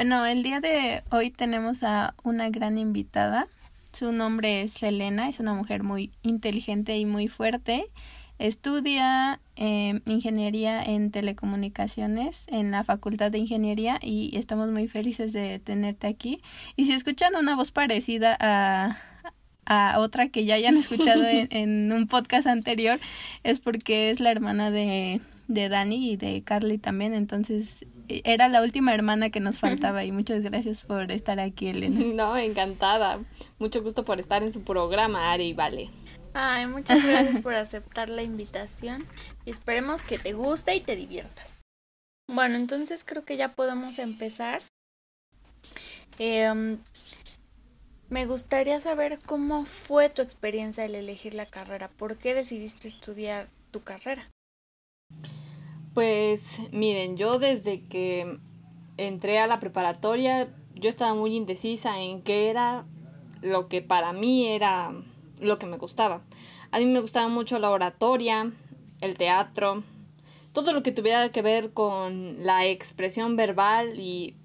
Bueno, el día de hoy tenemos a una gran invitada. Su nombre es Selena, es una mujer muy inteligente y muy fuerte. Estudia eh, ingeniería en telecomunicaciones en la Facultad de Ingeniería y estamos muy felices de tenerte aquí. Y si escuchan una voz parecida a, a otra que ya hayan escuchado en, en un podcast anterior, es porque es la hermana de, de Dani y de Carly también. Entonces era la última hermana que nos faltaba y muchas gracias por estar aquí, Elena. No, encantada. Mucho gusto por estar en su programa, Ari y Vale. Ay, muchas gracias por aceptar la invitación y esperemos que te guste y te diviertas. Bueno, entonces creo que ya podemos empezar. Em, me gustaría saber cómo fue tu experiencia al elegir la carrera. ¿Por qué decidiste estudiar tu carrera? Pues miren, yo desde que entré a la preparatoria, yo estaba muy indecisa en qué era lo que para mí era lo que me gustaba. A mí me gustaba mucho la oratoria, el teatro, todo lo que tuviera que ver con la expresión verbal y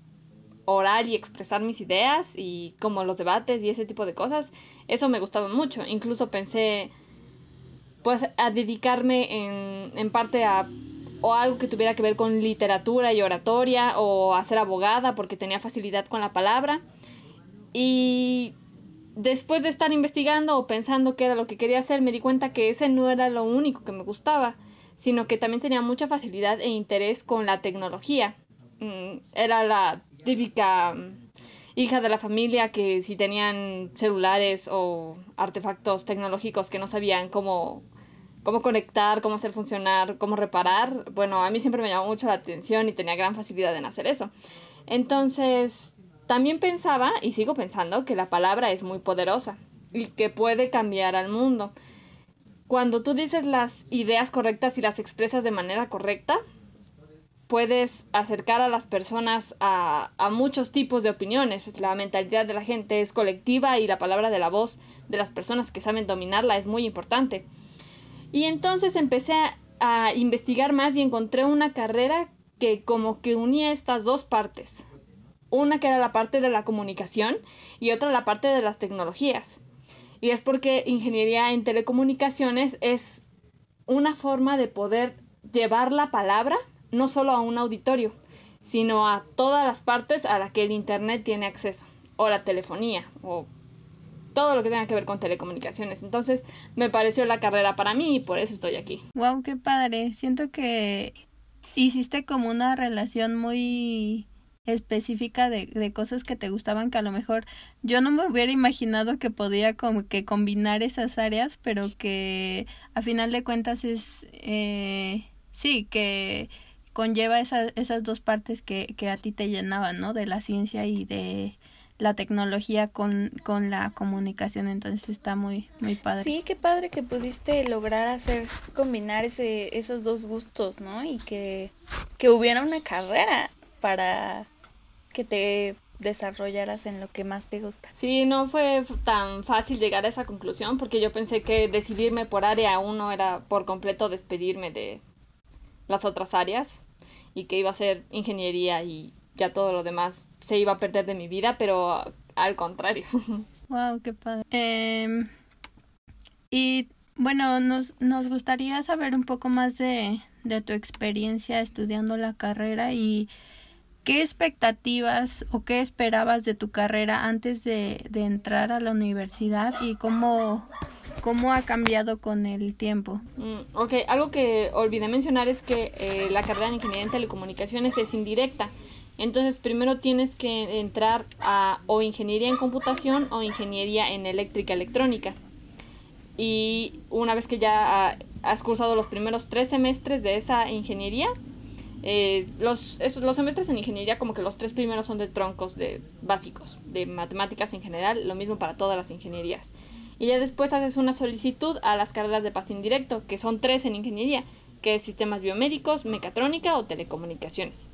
oral y expresar mis ideas y como los debates y ese tipo de cosas, eso me gustaba mucho. Incluso pensé pues a dedicarme en, en parte a o algo que tuviera que ver con literatura y oratoria o a ser abogada porque tenía facilidad con la palabra. Y después de estar investigando o pensando qué era lo que quería hacer, me di cuenta que ese no era lo único que me gustaba, sino que también tenía mucha facilidad e interés con la tecnología. Mm, era la típica mm, hija de la familia que si tenían celulares o artefactos tecnológicos que no sabían cómo cómo conectar, cómo hacer funcionar, cómo reparar, bueno, a mí siempre me llamó mucho la atención y tenía gran facilidad en hacer eso. Entonces, también pensaba, y sigo pensando, que la palabra es muy poderosa y que puede cambiar al mundo. Cuando tú dices las ideas correctas y las expresas de manera correcta, puedes acercar a las personas a, a, muchos tipos de opiniones. La mentalidad de la gente es colectiva y la palabra de la voz de las personas que saben dominarla es muy importante. Y entonces empecé a, investigar más y encontré una carrera que como que unía estas dos partes. Una que era la parte de la comunicación y otra la parte de las tecnologías. Y es porque ingeniería en telecomunicaciones es una forma de poder llevar la palabra no solo a un auditorio, sino a todas las partes a las que el Internet tiene acceso, o la telefonía, o todo lo que tenga que ver con telecomunicaciones. Entonces me pareció la carrera para mí y por eso estoy aquí. Wow, qué padre. Siento que hiciste como una relación muy específica de, de cosas que te gustaban que a lo mejor yo no me hubiera imaginado que podía como que combinar esas áreas, pero que a final de cuentas es eh, sí que conlleva esas, esas dos partes que, que a ti te llenaban, ¿no? De la ciencia y de la tecnología con, con la comunicación, entonces está muy, muy padre. Sí, qué padre que pudiste lograr hacer, combinar ese, esos dos gustos, ¿no? Y que, que hubiera una carrera para que te desarrollaras en lo que más te gusta. Sí, no fue tan fácil llegar a esa conclusión porque yo pensé que decidirme por área uno era por completo despedirme de las otras áreas y que iba a ser ingeniería y ya todo lo demás se iba a perder de mi vida, pero al contrario. Wow, qué padre. Em, y bueno, nos, nos gustaría saber un poco más de, de tu experiencia estudiando la carrera y qué expectativas o qué esperabas de tu carrera antes de, de entrar a la universidad y cómo, cómo ha cambiado con el tiempo. Mm, ok, algo que olvidé mencionar es que eh, la carrera de ingeniería en telecomunicaciones es indirecta. Entonces primero tienes que entrar a o ingeniería en computación o ingeniería en eléctrica electrónica. Y una vez que ya has cursado los primeros tres semestres de esa ingeniería, Eh, los, esos, los semestres en ingeniería como que los tres primeros son de troncos de básicos, de matemáticas en general, lo mismo para todas las ingenierías. Y ya después haces una solicitud a las carreras de pase indirecto, que son tres en ingeniería, que es sistemas biomédicos, mecatrónica o telecomunicaciones.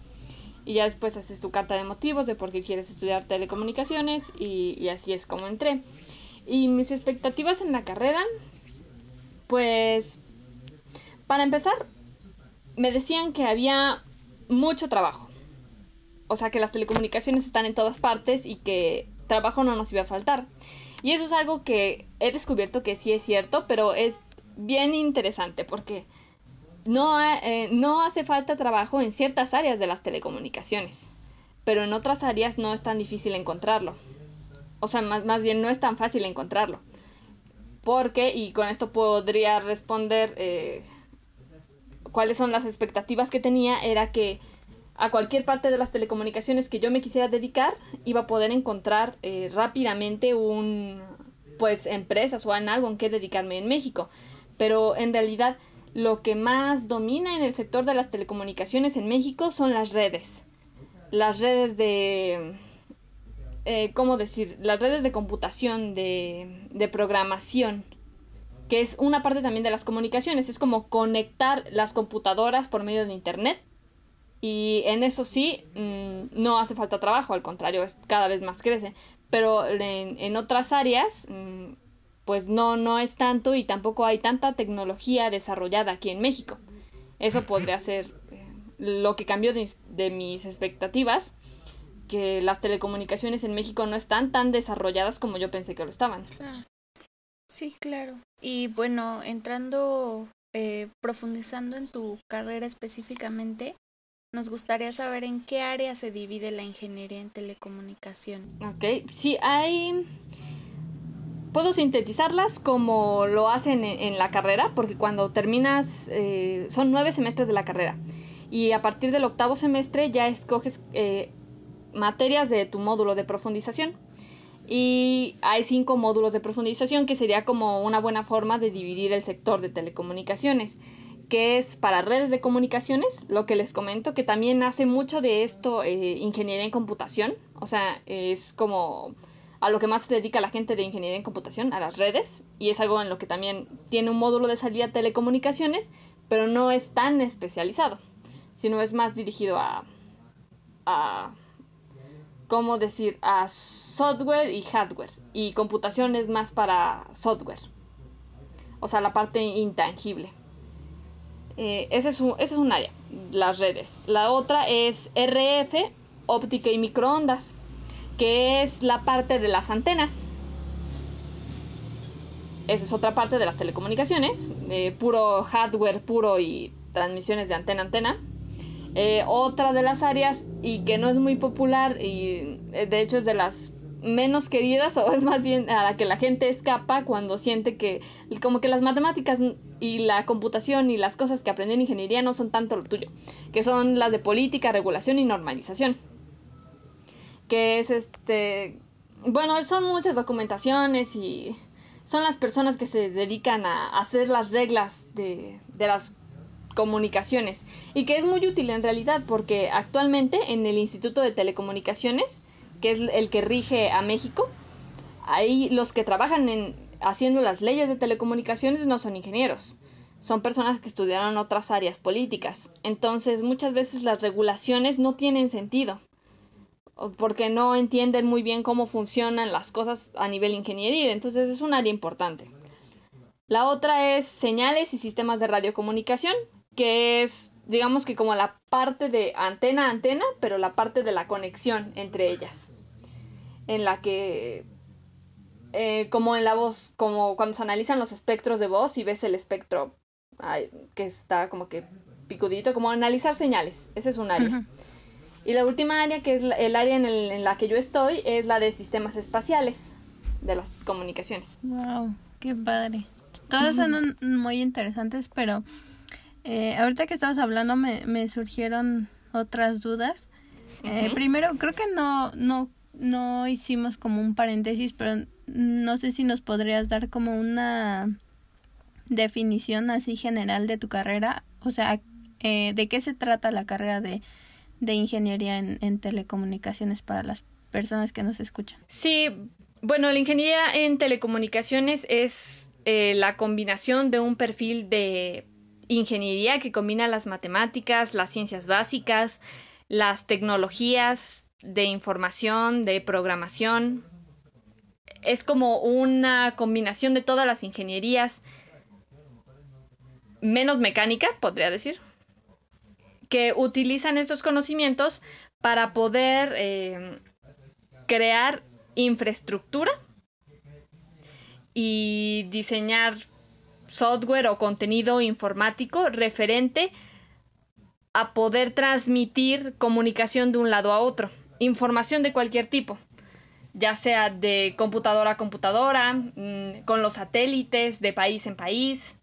Y ya después haces tu carta de motivos de por qué quieres estudiar telecomunicaciones y, y así es como entré. Y mis expectativas en la carrera, pues, para empezar, me decían que había mucho trabajo. O sea, que las telecomunicaciones están en todas partes y que trabajo no nos iba a faltar. Y eso es algo que he descubierto que sí es cierto, pero es bien interesante porque no, eh, no hace falta trabajo en ciertas áreas de las telecomunicaciones, pero en otras áreas no es tan difícil encontrarlo. O sea, más, más bien no es tan fácil encontrarlo. Porque, y con esto podría responder eh, cuáles son las expectativas que tenía, era que a cualquier parte de las telecomunicaciones que yo me quisiera dedicar, iba a poder encontrar eh, rápidamente un, pues, empresas o en algo en que dedicarme en México. Pero en realidad lo que más domina en el sector de las telecomunicaciones en México son las redes. Las redes de... Eh, ¿Cómo decir? Las redes de computación, de, de programación, que es una parte también de las comunicaciones. Es como conectar las computadoras por medio de Internet. Y en eso sí, mm, no hace falta trabajo, al contrario, es, cada vez más crece. Pero en, en otras áreas, mm, pues no, no es tanto y tampoco hay tanta tecnología desarrollada aquí en México. Eso podría ser eh, lo que cambió de, de, mis expectativas, que las telecomunicaciones en México no están tan desarrolladas como yo pensé que lo estaban. Sí, claro. Y bueno, entrando, eh, profundizando en tu carrera específicamente, nos gustaría saber en qué área se divide la ingeniería en telecomunicación. Ok, sí, hay puedo sintetizarlas como lo hacen en, en la carrera, porque cuando terminas, eh, son nueve semestres de la carrera, y a partir del octavo semestre ya escoges eh, materias de tu módulo de profundización. Y hay cinco módulos de profundización que sería como una buena forma de dividir el sector de telecomunicaciones, que es para redes de comunicaciones, lo que les comento, que también hace mucho de esto eh, ingeniería en computación, o sea, es como a lo que más se dedica la gente de ingeniería en computación, a las redes, y es algo en lo que también tiene un módulo de salida telecomunicaciones, pero no es tan especializado, sino es más dirigido a, a ¿cómo decir? A software y hardware, y computación es más para software, o sea, la parte intangible. Eh, ese, es un, ese es un área, las redes. La otra es RF, óptica y microondas que es la parte de las antenas. Esa es otra parte de las telecomunicaciones, eh, puro hardware puro y transmisiones de antena a antena. Eh, otra de las áreas y que no es muy popular y eh, de hecho es de las menos queridas o es más bien a la que la gente escapa cuando siente que como que las matemáticas y la computación y las cosas que aprende en ingeniería no son tanto lo tuyo, que son las de política, regulación y normalización que es este, bueno, son muchas documentaciones y son las personas que se dedican a hacer las reglas de, de las comunicaciones y que es muy útil en realidad porque actualmente en el Instituto de Telecomunicaciones, que es el que rige a México, ahí los que trabajan en haciendo las leyes de telecomunicaciones no son ingenieros, son personas que estudiaron otras áreas políticas. Entonces, muchas veces las regulaciones no tienen sentido porque no entienden muy bien cómo funcionan las cosas a nivel ingeniería, entonces es un área importante. La otra es señales y sistemas de radiocomunicación, que es, digamos que como la parte de antena a antena, pero la parte de la conexión entre ellas, en la que, eh, como en la voz, como cuando se analizan los espectros de voz y ves el espectro que está como que picudito, como analizar señales, ese es un área. Y la última área, que es el área en, el, en, la que yo estoy, es la de sistemas espaciales de las comunicaciones. ¡Wow! ¡Qué padre! Todas son muy interesantes, pero eh, ahorita que estabas hablando me, me surgieron otras dudas. Eh, primero, creo que no, no, no hicimos como un paréntesis, pero no sé si nos podrías dar como una definición así general de tu carrera. O sea, eh, de qué se trata la carrera de, de ingeniería en, en, telecomunicaciones para las personas que nos escuchan. Sí, bueno, la ingeniería en telecomunicaciones es eh, la combinación de un perfil de ingeniería que combina las matemáticas, las ciencias básicas, las tecnologías de información, de programación. Es como una combinación de todas las ingenierías menos mecánica, podría decir, que utilizan estos conocimientos para poder eh, crear infraestructura y diseñar software o contenido informático referente a poder transmitir comunicación de un lado a otro, información de cualquier tipo, ya sea de computadora a computadora, mm, con los satélites, de país en país,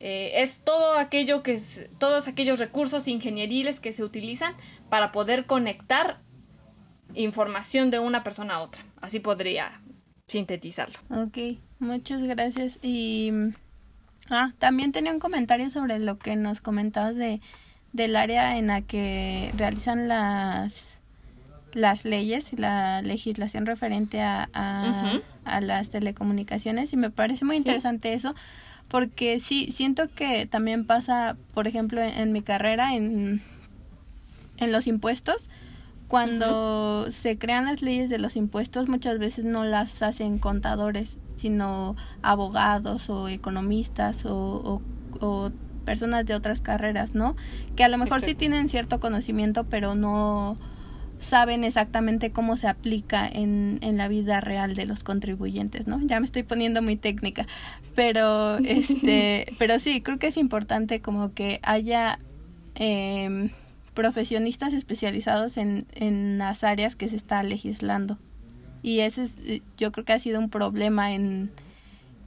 eh, es todo aquello que es, todos aquellos recursos ingenieriles que se utilizan para poder conectar información de una persona a otra. Así podría sintetizarlo. Ok, muchas gracias. Y ah, también tenía un comentario sobre lo que nos comentabas de del área en la que realizan las las leyes y la legislación referente a, a, las telecomunicaciones y me parece muy interesante eso porque sí, siento que también pasa, por ejemplo, en, mi carrera, en, en los impuestos, cuando se crean las leyes de los impuestos, muchas veces no las hacen contadores, sino abogados o economistas o, o, personas de otras carreras, ¿no? Que a lo mejor sí tienen cierto conocimiento, pero no saben exactamente cómo se aplica en, en la vida real de los contribuyentes, ¿no? Ya me estoy poniendo muy técnica, pero este, pero sí, creo que es importante como que haya eh, profesionistas especializados en, en las áreas que se está legislando. Y eso es, yo creo que ha sido un problema en,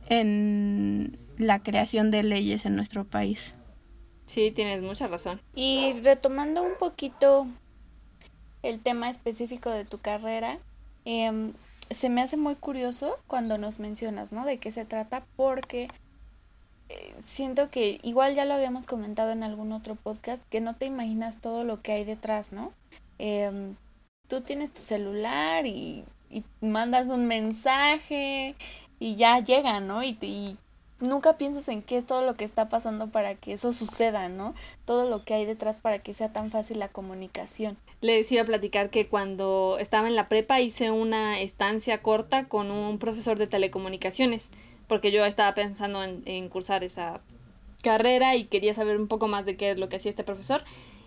en la creación de leyes en nuestro país. Sí, tienes mucha razón. Y retomando un poquito el tema específico de tu carrera, em, se me hace muy curioso cuando nos mencionas, ¿no? De qué se trata, porque eh, siento que igual ya lo habíamos comentado en algún otro podcast, que no te imaginas todo lo que hay detrás, ¿no? Em, tú tienes tu celular y, mandas un mensaje y ya llega, ¿no? Y, y nunca piensas en qué es todo lo que está pasando para que eso suceda, ¿no? Todo lo que hay detrás para que sea tan fácil la comunicación. Les iba a platicar que cuando estaba en la prepa hice una estancia corta con un profesor de telecomunicaciones, porque yo estaba pensando en, cursar esa carrera y quería saber un poco más de qué es lo que hacía este profesor.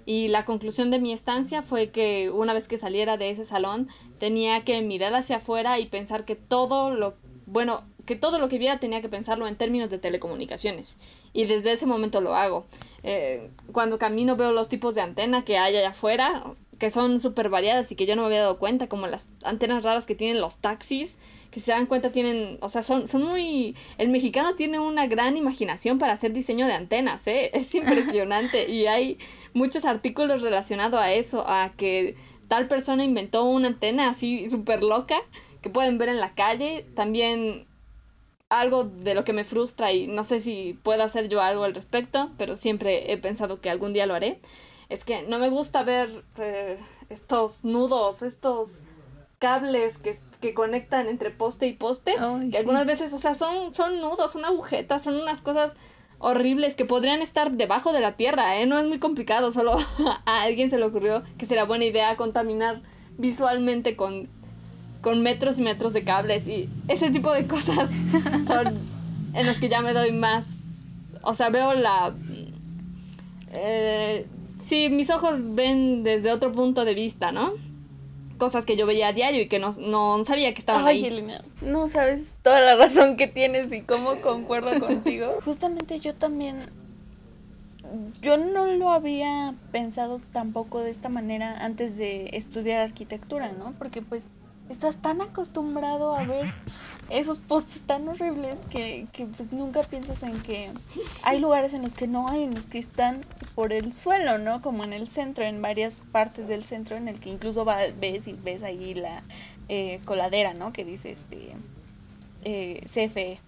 Y la conclusión de mi estancia fue que una vez que saliera de ese salón tenía que mirar hacia afuera y pensar que todo lo, bueno, que todo lo que viera tenía que pensarlo en términos de telecomunicaciones. Y desde ese momento lo hago. Eh, cuando camino veo los tipos de antena que hay allá afuera, que son súper variadas y que yo no me había dado cuenta, como las antenas raras que tienen los taxis, que se dan cuenta tienen, o sea, son, son muy... El mexicano tiene una gran imaginación para hacer diseño de antenas, ¿eh? Es impresionante y hay muchos artículos relacionados a eso, a que tal persona inventó una antena así súper loca que pueden ver en la calle. También algo de lo que me frustra y no sé si puedo hacer yo algo al respecto, pero siempre he pensado que algún día lo haré, es que no me gusta ver eh, estos nudos, estos cables que, que, conectan entre poste y poste, que algunas veces, o sea, son, son nudos, son agujetas, son unas cosas horribles que podrían estar debajo de la tierra, ¿eh? No es muy complicado, solo a alguien se le ocurrió que sería buena idea contaminar visualmente con con metros y metros de cables y ese tipo de cosas son en las que ya me doy más. O sea, veo la... Eh, sí, mis ojos ven desde otro punto de vista, ¿no? Cosas que yo veía a diario y que no, no sabía que estaban Ay, ahí. Elena, no sabes toda la razón que tienes y cómo concuerdo contigo. Justamente yo también yo no lo había pensado tampoco de esta manera antes de estudiar arquitectura, ¿no? Porque pues estás tan acostumbrado a ver esos postes tan horribles que, que, pues nunca piensas en que hay lugares en los que no hay, en los que están por el suelo, ¿no? Como en el centro, en varias partes del centro, en el que incluso va, ves y ves ahí la eh, coladera, ¿no? Que dice este eh, CFE.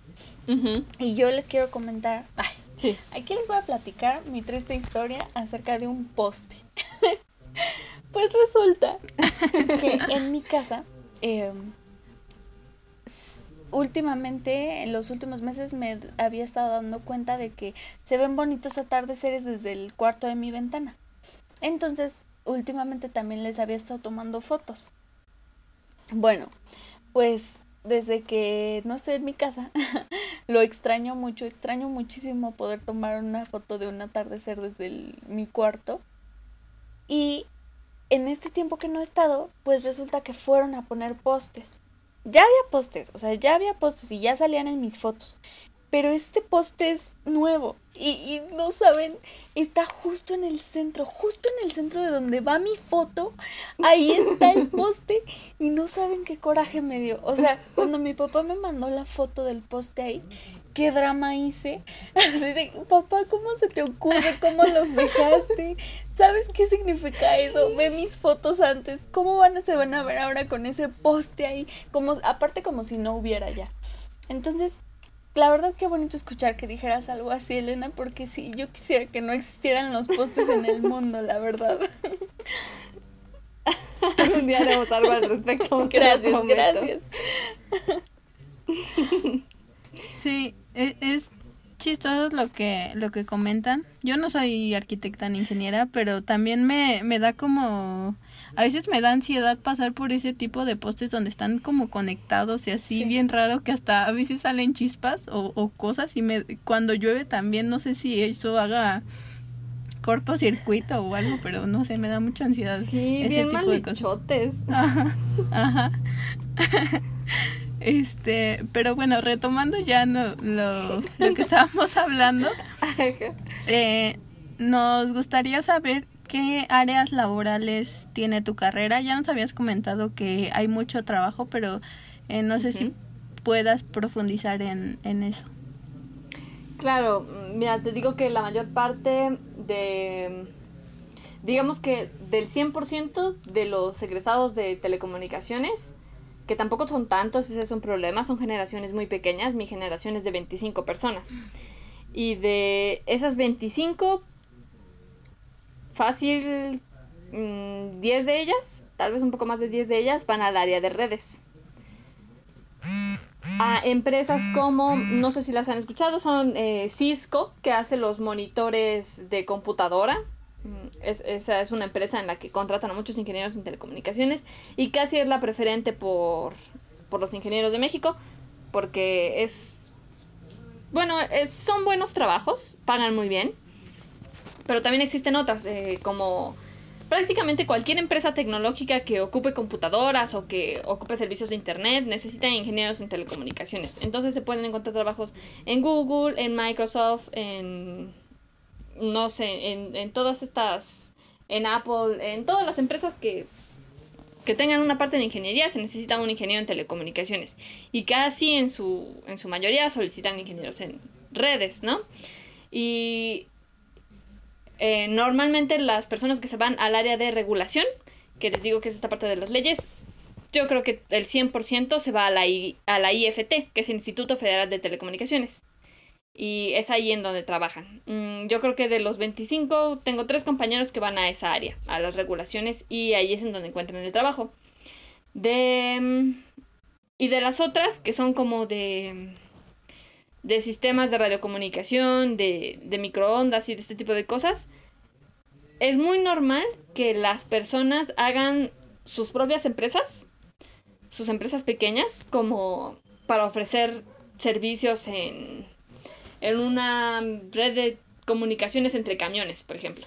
Y yo les quiero comentar, ay, Sí. Aquí les voy a platicar mi triste historia acerca de un poste. pues resulta que en mi casa, eh, últimamente, en los últimos meses, me había estado dando cuenta de que se ven bonitos atardeceres desde el cuarto de mi ventana. Entonces, últimamente también les había estado tomando fotos. Bueno, pues desde que no estoy en mi casa, lo extraño mucho, extraño muchísimo poder tomar una foto de un atardecer desde mi cuarto. Y en este tiempo que no he estado, pues resulta que fueron a poner postes. Ya había postes, o sea, ya había postes y ya salían en mis fotos. Pero este poste es nuevo y, y, no saben, está justo en el centro, justo en el centro de donde va mi foto. Ahí está el poste y no saben qué coraje me dio. O sea, cuando mi papá me mandó la foto del poste ahí, qué drama hice. Así de, papá, ¿cómo se te ocurre? ¿Cómo los dejaste? ¿Sabes qué significa eso? Ve mis fotos antes. ¿Cómo van a, se van a ver ahora con ese poste ahí? Como, aparte como si no hubiera ya. Entonces, la verdad qué bonito escuchar que dijeras algo así, Elena, porque sí, yo quisiera que no existieran los postes en el mundo, la verdad. Un día haremos algo al respecto. Gracias, gracias. Sí, es, es, chistoso lo que, lo que comentan. Yo no soy arquitecta ni ingeniera, pero también me, me da como... A veces me da ansiedad pasar por ese tipo de postes donde están como conectados y así Sí. bien raro que hasta a veces salen chispas o, o cosas y me cuando llueve también no sé si eso haga cortocircuito o algo, pero no sé, me da mucha ansiedad. Sí, ese bien tipo de cosas. maldichotes. Ajá, ajá. Este, pero bueno, retomando ya no, lo, lo que estábamos hablando, eh, nos gustaría saber qué áreas laborales tiene tu carrera. Ya nos habías comentado que hay mucho trabajo, pero eh, no sé si puedas profundizar en, en eso. Claro, mira, te digo que la mayor parte de, digamos que del 100% de los egresados de telecomunicaciones, que tampoco son tantos, ese es un problema, son generaciones muy pequeñas, mi generación es de 25 personas. Y de esas 25, fácil, mm, 10 de ellas, tal vez un poco más de 10 de ellas, van al área de redes. A empresas como, no sé si las han escuchado, son eh, Cisco, que hace los monitores de computadora. Mm, Es, esa es una empresa en la que contratan a muchos ingenieros en telecomunicaciones y casi es la preferente por, por los ingenieros de México, porque es, bueno, es- son buenos trabajos, pagan muy bien, pero también existen otras, eh, como prácticamente cualquier empresa tecnológica que ocupe computadoras o que ocupe servicios de internet necesita ingenieros en telecomunicaciones. Entonces se pueden encontrar trabajos en Google, en Microsoft, en no sé, en, en todas estas, en Apple, en todas las empresas que, que tengan una parte de ingeniería se necesita un ingeniero en telecomunicaciones. Y casi en su, en su mayoría solicitan ingenieros en redes, ¿no? Y eh, normalmente las personas que se van al área de regulación, que les digo que es esta parte de las leyes, yo creo que el 100% se va a la, I- a la IFT, que es el Instituto Federal de Telecomunicaciones. Y es ahí en donde trabajan. Mm, yo creo que de los 25, tengo tres compañeros que van a esa área, a las regulaciones, y ahí es en donde encuentran el trabajo. De, mm, y de las otras, que son como de, de sistemas de radiocomunicación, de, de microondas y de este tipo de cosas, es muy normal que las personas hagan sus propias empresas, sus empresas pequeñas, como para ofrecer servicios en, en una red de comunicaciones entre camiones, por ejemplo.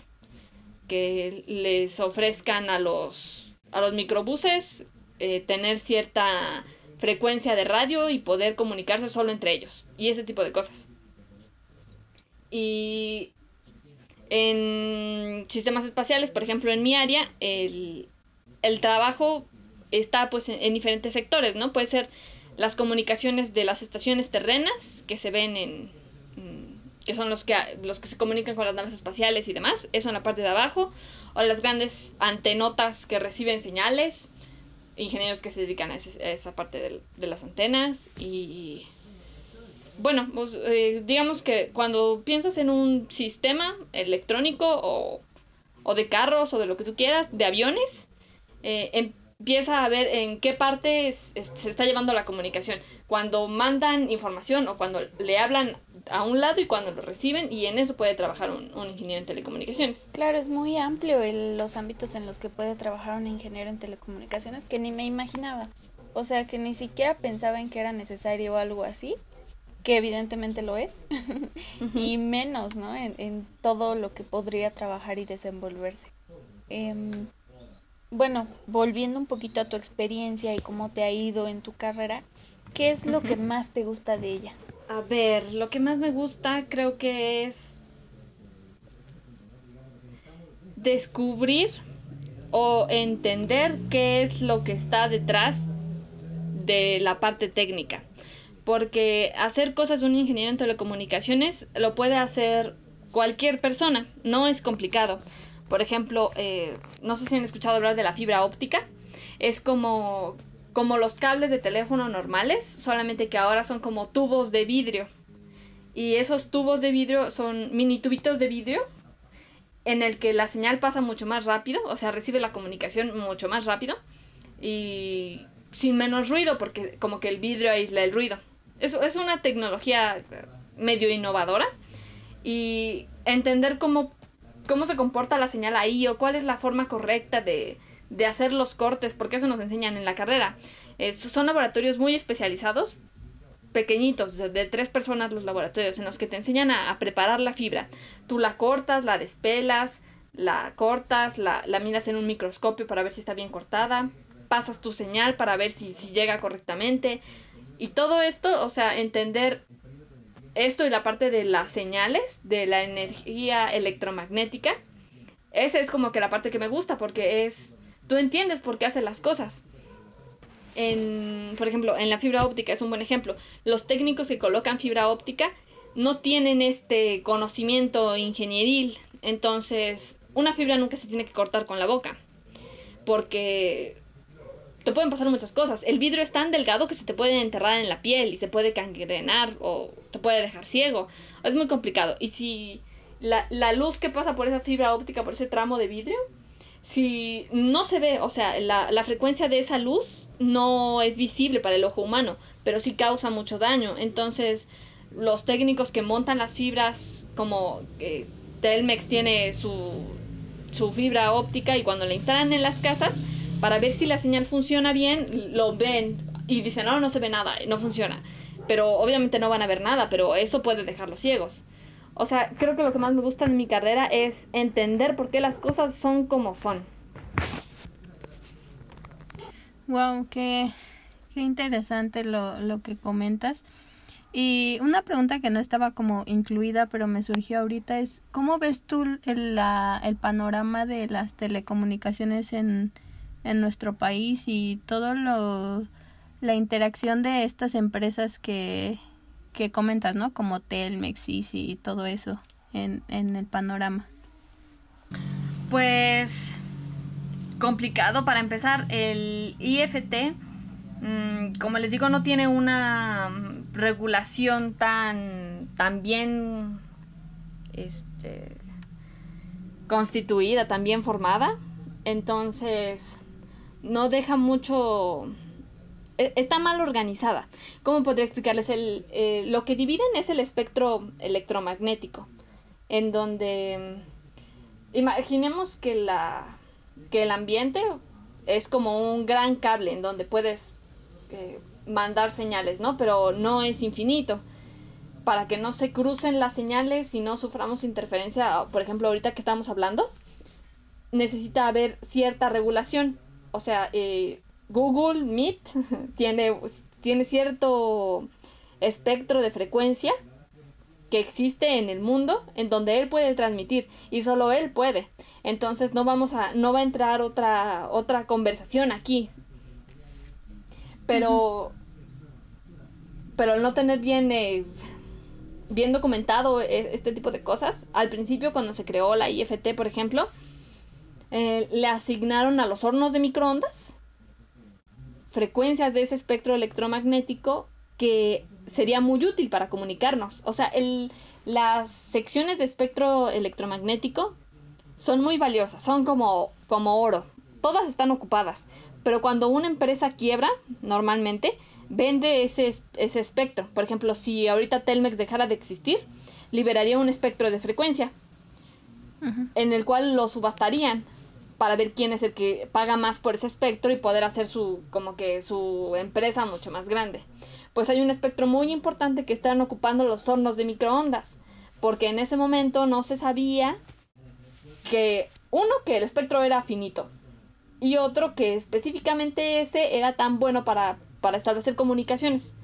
Que les ofrezcan a los, a los microbuses eh, tener cierta frecuencia de radio y poder comunicarse solo entre ellos. Y ese tipo de cosas. Y en sistemas espaciales, por ejemplo, en mi área, el, el trabajo está pues en, en diferentes sectores, ¿no? Puede ser las comunicaciones de las estaciones terrenas que se ven en que son los que los que se comunican con las naves espaciales y demás, eso en la parte de abajo, o las grandes antenotas que reciben señales, ingenieros que se dedican a, ese- a esa parte del- de las antenas y bueno, pues, eh, digamos que cuando piensas en un sistema electrónico o, o, de carros o de lo que tú quieras, de aviones, eh, empieza a ver en qué parte se está llevando la comunicación. Cuando mandan información o cuando le hablan a un lado y cuando lo reciben y en eso puede trabajar un, ingeniero en telecomunicaciones. Claro, es muy amplio los ámbitos en los que puede trabajar un ingeniero en telecomunicaciones que ni me imaginaba. O sea, que ni siquiera pensaba en que era necesario algo así, que evidentemente lo es, y menos, ¿no? En, todo lo que podría trabajar y desenvolverse. Em, bueno, volviendo un poquito a tu experiencia y cómo te ha ido en tu carrera, ¿qué es lo que más te gusta de ella? A ver, lo que más me gusta creo que es descubrir o entender qué es lo que está detrás de la parte técnica. Porque hacer cosas de un ingeniero en telecomunicaciones lo puede hacer cualquier persona, no es complicado. Por ejemplo, eh, no sé si han escuchado hablar de la fibra óptica. Es como, como los cables de teléfono normales, solamente que ahora son como tubos de vidrio. Y esos tubos de vidrio son mini tubitos de vidrio en el que la señal pasa mucho más rápido, o sea, recibe la comunicación mucho más rápido. Y sin menos ruido, porque como que el vidrio aísla el ruido. Eso es una tecnología medio innovadora y entender cómo, cómo se comporta la señal ahí o cuál es la forma correcta de, de hacer los cortes, porque eso nos enseñan en la carrera. Estos son laboratorios muy especializados, pequeñitos, de, tres personas los laboratorios, en los que te enseñan a, preparar la fibra. Tú la cortas, la despelas, la cortas, la, la miras en un microscopio para ver si está bien cortada, pasas tu señal para ver si, llega correctamente. Y todo esto, o sea, entender esto y la parte de las señales, de la energía electromagnética, esa es como que la parte que me gusta porque es, tú entiendes por qué hace las cosas. En, por ejemplo, en la fibra óptica es un buen ejemplo. Los técnicos que colocan fibra óptica no tienen este conocimiento ingenieril. Entonces, una fibra nunca se tiene que cortar con la boca. Porque te pueden pasar muchas cosas. El vidrio es tan delgado que se te puede enterrar en la piel y se puede cangrenar o te puede dejar ciego. Es muy complicado. Y si la, la luz que pasa por esa fibra óptica, por ese tramo de vidrio, si no se ve, o sea, la, la frecuencia de esa luz no es visible para el ojo humano, pero sí causa mucho daño. Entonces, los técnicos que montan las fibras, como eh, Telmex tiene su, su fibra óptica y cuando la instalan en las casas, para ver si la señal funciona bien, lo ven y dicen, no, no se ve nada, no funciona. Pero obviamente no van a ver nada, pero eso puede dejarlos ciegos. O sea, creo que lo que más me gusta en mi carrera es entender por qué las cosas son como son. Wow, qué, qué interesante lo, lo que comentas. Y una pregunta que no estaba como incluida, pero me surgió ahorita es, ¿cómo ves tú el, la, el panorama de las telecomunicaciones en, en nuestro país y todo lo la interacción de estas empresas que, que comentas, ¿no? Como Telmex, y todo eso en, en el panorama. Pues complicado para empezar. El IFT, mm, como les digo, no tiene una regulación tan, tan bien este, constituida, tan bien formada. Entonces, no deja mucho... E, está mal organizada. ¿Cómo podría explicarles? El, eh, lo que dividen es el espectro electromagnético, en donde imaginemos que, la, que el ambiente es como un gran cable en donde puedes eh, mandar señales, ¿no? Pero no es infinito. Para que no se crucen las señales y no suframos interferencia, por ejemplo, ahorita que estamos hablando, necesita haber cierta regulación o sea, eh, Google Meet tiene, tiene cierto espectro de frecuencia que existe en el mundo en donde él puede transmitir y solo él puede. Entonces no vamos a no va a entrar otra otra conversación aquí. Pero pero no tener bien eh, bien documentado e, este tipo de cosas, al principio cuando se creó la IFT, por ejemplo, eh, le asignaron a los hornos de microondas frecuencias de ese espectro electromagnético que sería muy útil para comunicarnos. O sea, el, las secciones de espectro electromagnético son muy valiosas, son como, como oro. Todas están ocupadas. Pero cuando una empresa quiebra, normalmente, vende ese, ese espectro. Por ejemplo, si ahorita Telmex dejara de existir, liberaría un espectro de frecuencia en el cual lo subastarían para ver quién es el que paga más por ese espectro y poder hacer su como que su empresa mucho más grande. Pues hay un espectro muy importante que están ocupando los hornos de microondas, porque en ese momento no se sabía que uno que el espectro era finito y otro que específicamente ese era tan bueno para, para establecer comunicaciones.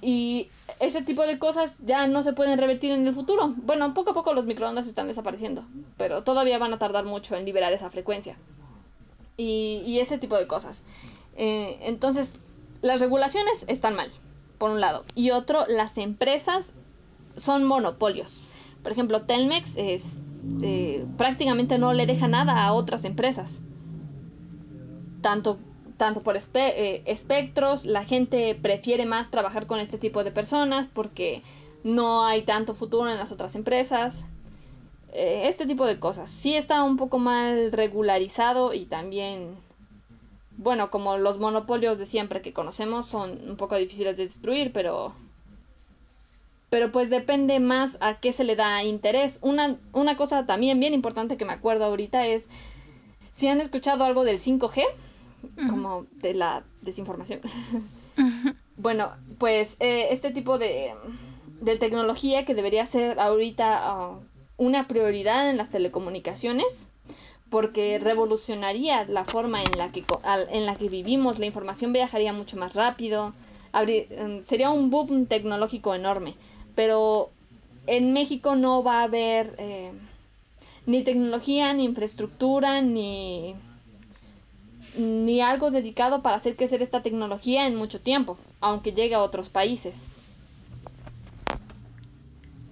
Y ese tipo de cosas ya no se pueden revertir en el futuro. Bueno, poco a poco los microondas están desapareciendo, pero todavía van a tardar mucho en liberar esa frecuencia. Y, ese tipo de cosas. Eh, entonces, las regulaciones están mal, por un lado. Y otro, las empresas son monopolios. Por ejemplo, Telmex es, eh, prácticamente no le deja nada a otras empresas. Tanto tanto por eh, espectros, la gente prefiere más trabajar con este tipo de personas porque no hay tanto futuro en las otras empresas. Eh, este tipo de cosas. Sí está un poco mal regularizado y también, bueno, como los monopolios de siempre que conocemos son un poco difíciles de destruir, pero... Pero pues depende más a qué se le da interés. Una, una cosa también bien importante que me acuerdo ahorita es, si han escuchado algo del 5G, como de la desinformación. bueno, pues eh, este tipo de, de, tecnología que debería ser ahorita ah, una prioridad en las telecomunicaciones porque revolucionaría la forma en la que, en la que vivimos, la información viajaría mucho más rápido, em, sería un boom tecnológico enorme, pero en México no va a haber eh, ni tecnología, ni infraestructura, ni ni algo dedicado para hacer crecer esta tecnología en mucho tiempo, aunque llegue a otros países.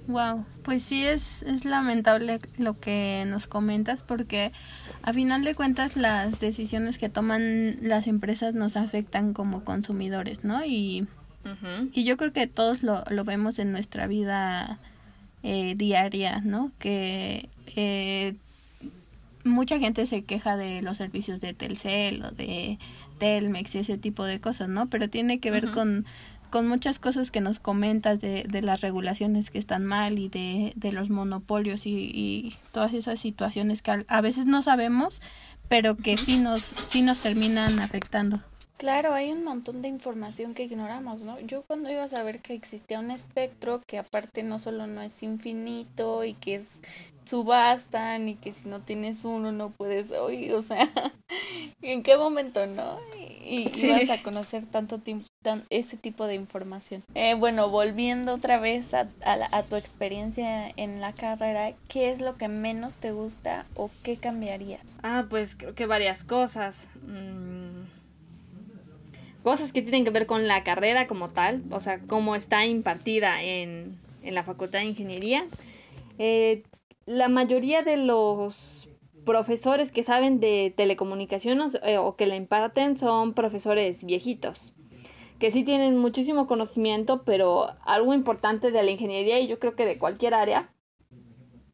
Wow, pues sí es, es lamentable lo que nos comentas porque a final de cuentas las decisiones que toman las empresas nos afectan como consumidores, ¿no? Y, y yo creo que todos lo, lo vemos en nuestra vida eh, diaria, ¿no? Que eh, mucha gente se queja de los servicios de Telcel o de Telmex y ese tipo de cosas, ¿no? Pero tiene que ver con, con muchas cosas que nos comentas de, de las regulaciones que están mal y de, de los monopolios y, y, todas esas situaciones que a, veces no sabemos, pero que sí nos, sí nos terminan afectando. Claro, hay un montón de información que ignoramos, ¿no? Yo cuando iba a saber que existía un espectro que aparte no solo no es infinito y que es subastan y que si no tienes uno no puedes oír, o sea, ¿en qué momento no? Y, vas a conocer tanto tiempo, ese tipo de información. Eh, bueno, volviendo otra vez a, a, tu experiencia en la carrera, ¿qué es lo que menos te gusta o qué cambiarías? Ah, pues creo que varias cosas. Mm, cosas que tienen que ver con la carrera como tal, o sea, cómo está impartida en, en la Facultad de Ingeniería. Eh, la mayoría de los profesores que saben de telecomunicaciones eh, o que la imparten son profesores viejitos, que sí tienen muchísimo conocimiento, pero algo importante de la ingeniería y yo creo que de cualquier área,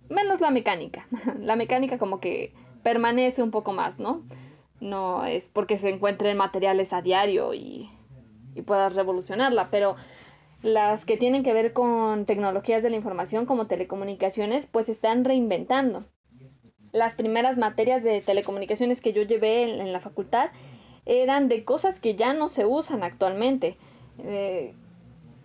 menos la mecánica. la mecánica como que permanece un poco más, ¿no? No es porque se encuentren materiales a diario y, y puedas revolucionarla, pero las que tienen que ver con tecnologías de la información como telecomunicaciones, pues están reinventando. Las primeras materias de telecomunicaciones que yo llevé en, la facultad eran de cosas que ya no se usan actualmente. Eh,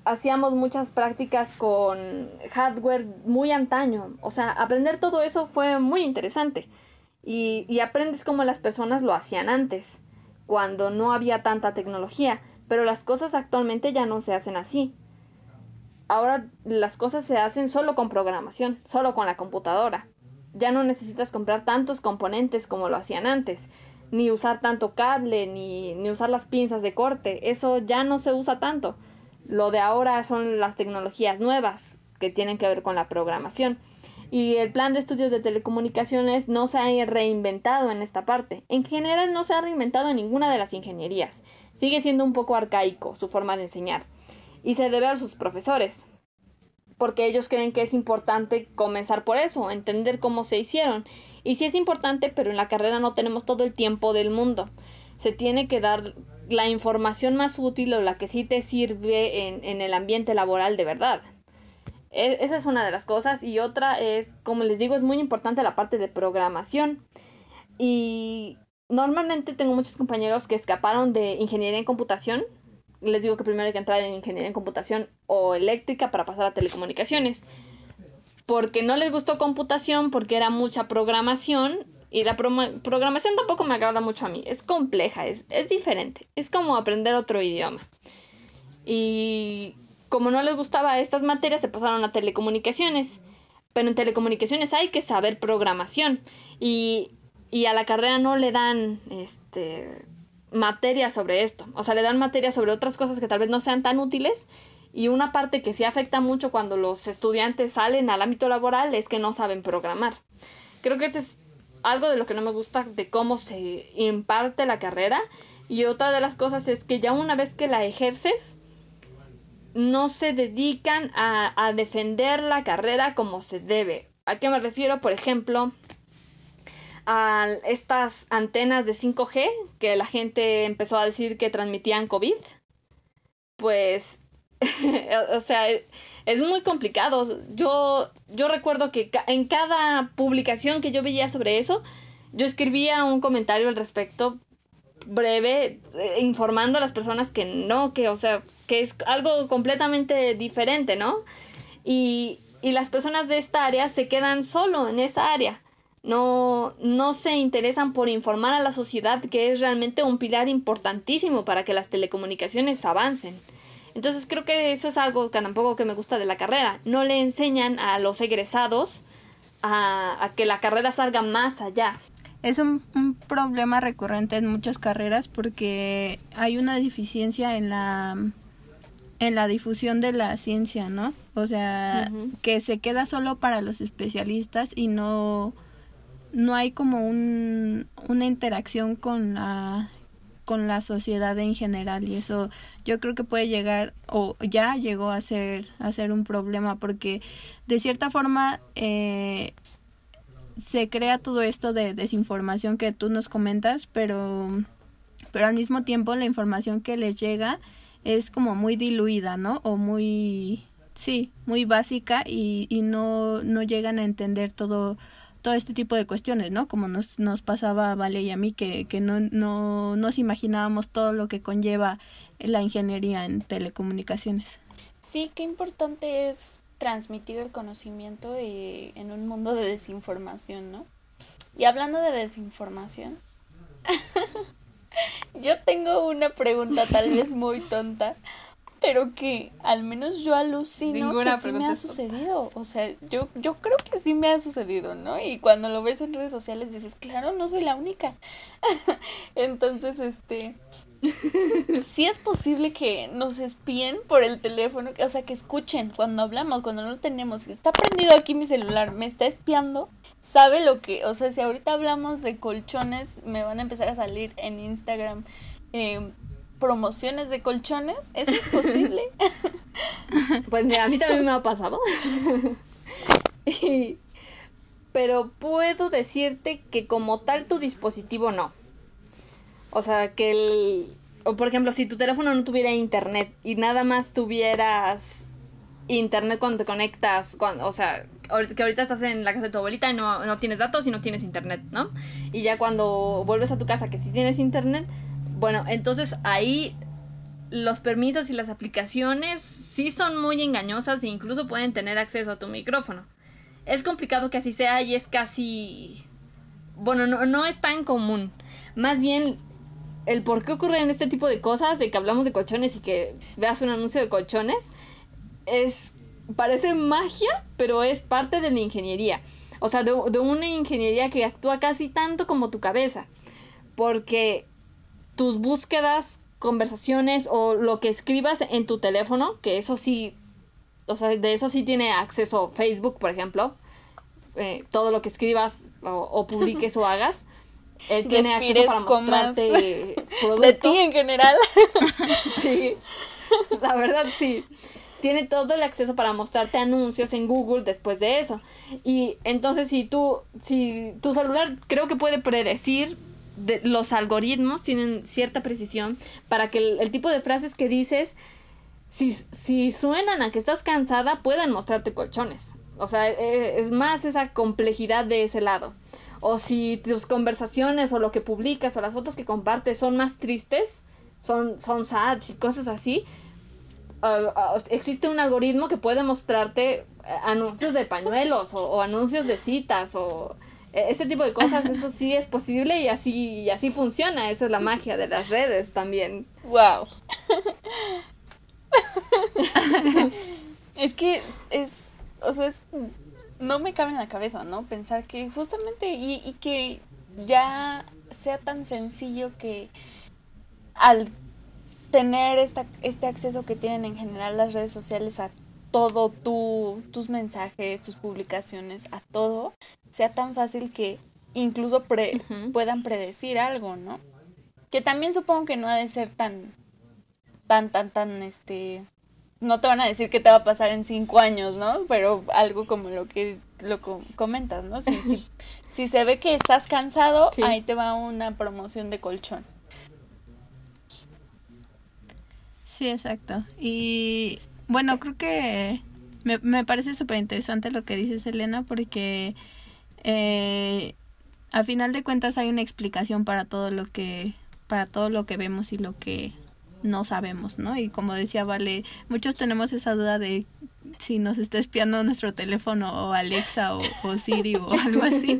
hacíamos muchas prácticas con hardware muy antaño. O sea, aprender todo eso fue muy interesante. Y, y aprendes cómo las personas lo hacían antes, cuando no había tanta tecnología. Pero las cosas actualmente ya no se hacen así ahora las cosas se hacen solo con programación, solo con la computadora. Ya no necesitas comprar tantos componentes como lo hacían antes, ni usar tanto cable, ni, ni usar las pinzas de corte. Eso ya no se usa tanto. Lo de ahora son las tecnologías nuevas que tienen que ver con la programación. Y el plan de estudios de telecomunicaciones no se ha reinventado en esta parte. En general no se ha reinventado en ninguna de las ingenierías. Sigue siendo un poco arcaico su forma de enseñar. Y se debe a sus profesores, porque ellos creen que es importante comenzar por eso, entender cómo se hicieron. Y sí es importante, pero en la carrera no tenemos todo el tiempo del mundo. Se tiene que dar la información más útil o la que sí te sirve en, el ambiente laboral de verdad. E, esa es una de las cosas. Y otra es, como les digo, es muy importante la parte de programación. Y normalmente tengo muchos compañeros que escaparon de ingeniería en computación. Les digo que primero hay que entrar en ingeniería en computación o eléctrica para pasar a telecomunicaciones. Porque no les gustó computación, porque era mucha programación. Y la programación tampoco me agrada mucho a mí. Es compleja, es, es diferente. Es como aprender otro idioma. Y como no les gustaba estas materias, se pasaron a telecomunicaciones. Pero en telecomunicaciones hay que saber programación. Y y a la carrera no le dan este materia sobre esto, o sea, le dan materia sobre otras cosas que tal vez no sean tan útiles y una parte que sí afecta mucho cuando los estudiantes salen al ámbito laboral es que no saben programar. Creo que este es algo de lo que no me gusta de cómo se imparte la carrera y otra de las cosas es que ya una vez que la ejerces no se dedican a, a defender la carrera como se debe. ¿A qué me refiero? Por ejemplo, a estas antenas de 5G que la gente empezó a decir que transmitían COVID, pues, o sea, es muy complicado. Yo, yo recuerdo que en cada publicación que yo veía sobre eso, yo escribía un comentario al respecto breve eh, informando a las personas que no, que o sea, que es algo completamente diferente, ¿no? Y, y las personas de esta área se quedan solo en esa área no, no se interesan por informar a la sociedad que es realmente un pilar importantísimo para que las telecomunicaciones avancen. Entonces creo que eso es algo que tampoco que me gusta de la carrera. No le enseñan a los egresados a, que la carrera salga más allá. Es un, problema recurrente en muchas carreras porque hay una deficiencia en la en la difusión de la ciencia, ¿no? O sea, que se queda solo para los especialistas y no no hay como un, una interacción con la con la sociedad en general y eso yo creo que puede llegar o ya llegó a ser a ser un problema porque de cierta forma eh, se crea todo esto de desinformación que tú nos comentas pero pero al mismo tiempo la información que les llega es como muy diluida no o muy sí muy básica y, y no no llegan a entender todo todo este tipo de cuestiones, ¿no? Como nos, nos pasaba a Vale y a mí, que, que no, no nos imaginábamos todo lo que conlleva la ingeniería en telecomunicaciones. Sí, qué importante es transmitir el conocimiento eh, en un mundo de desinformación, ¿no? Y hablando de desinformación, yo tengo una pregunta tal vez muy tonta, pero que al menos yo alucino que sí me ha sucedido. O sea, yo, yo creo que sí me ha sucedido, ¿no? Y cuando lo ves en redes sociales dices, claro, no soy la única. Entonces, este... sí es posible que nos espíen por el teléfono, o sea, que escuchen cuando hablamos, cuando no lo tenemos. Está prendido aquí mi celular, me está espiando, sabe lo que, o sea, si ahorita hablamos de colchones, me van a empezar a salir en Instagram eh, promociones de colchones? ¿Eso es posible? pues mira, a mí también me ha pasado. pero puedo decirte que como tal tu dispositivo no. O sea, que el... O por ejemplo, si tu teléfono no tuviera internet y nada más tuvieras internet cuando te conectas, cuando, o sea, que ahorita estás en la casa de tu abuelita y no, no tienes datos y no tienes internet, ¿no? Y ya cuando vuelves a tu casa que sí tienes internet, bueno, entonces ahí los permisos y las aplicaciones sí son muy engañosas e incluso pueden tener acceso a tu micrófono. Es complicado que así sea y es casi... Bueno, no, no es tan común. Más bien, el por qué ocurren este tipo de cosas, de que hablamos de colchones y que veas un anuncio de colchones, es... parece magia, pero es parte de la ingeniería. O sea, de, de una ingeniería que actúa casi tanto como tu cabeza. Porque tus búsquedas, conversaciones o lo que escribas en tu teléfono, que eso sí, o sea, de eso sí tiene acceso Facebook, por ejemplo. Eh, todo lo que escribas o, publiques o hagas. Él tiene acceso para mostrarte productos. De ti en general. sí. La verdad sí. Tiene todo el acceso para mostrarte anuncios en Google después de eso. Y entonces si tú, si tu celular creo que puede predecir los algoritmos tienen cierta precisión para que el, tipo de frases que dices, si, si suenan a que estás cansada, pueden mostrarte colchones. O sea, e, es más esa complejidad de ese lado. O si tus conversaciones o lo que publicas o las fotos que compartes son más tristes, son, son sad y cosas así, existe un algoritmo que puede mostrarte eh, anuncios de pañuelos o, anuncios de citas o e, ese tipo de cosas, eso sí es posible y así, y así funciona, esa es la magia de las redes también. Wow. es que es, o sea, no me cabe en la cabeza, ¿no? Pensar que justamente y, y que ya sea tan sencillo que al tener esta, este acceso que tienen en general las redes sociales a todo tu, tus mensajes, tus publicaciones, a todo, sea tan fácil que incluso pre puedan predecir algo, ¿no? Que también supongo que no ha de ser tan, tan, tan, tan, este, no te van a decir qué te va a pasar en cinco años, ¿no? Pero algo como lo que lo comentas, ¿no? Si, si, si se ve que estás cansado, ahí te va una promoción de colchón. Sí, exacto. Y bueno, creo que me, me parece súper interesante lo que dices, Elena, porque eh, a final de cuentas hay una explicación para todo lo que para todo lo que vemos y lo que no sabemos, ¿no? Y como decía Vale, muchos tenemos esa duda de si nos está espiando nuestro teléfono o Alexa o, Siri o algo así.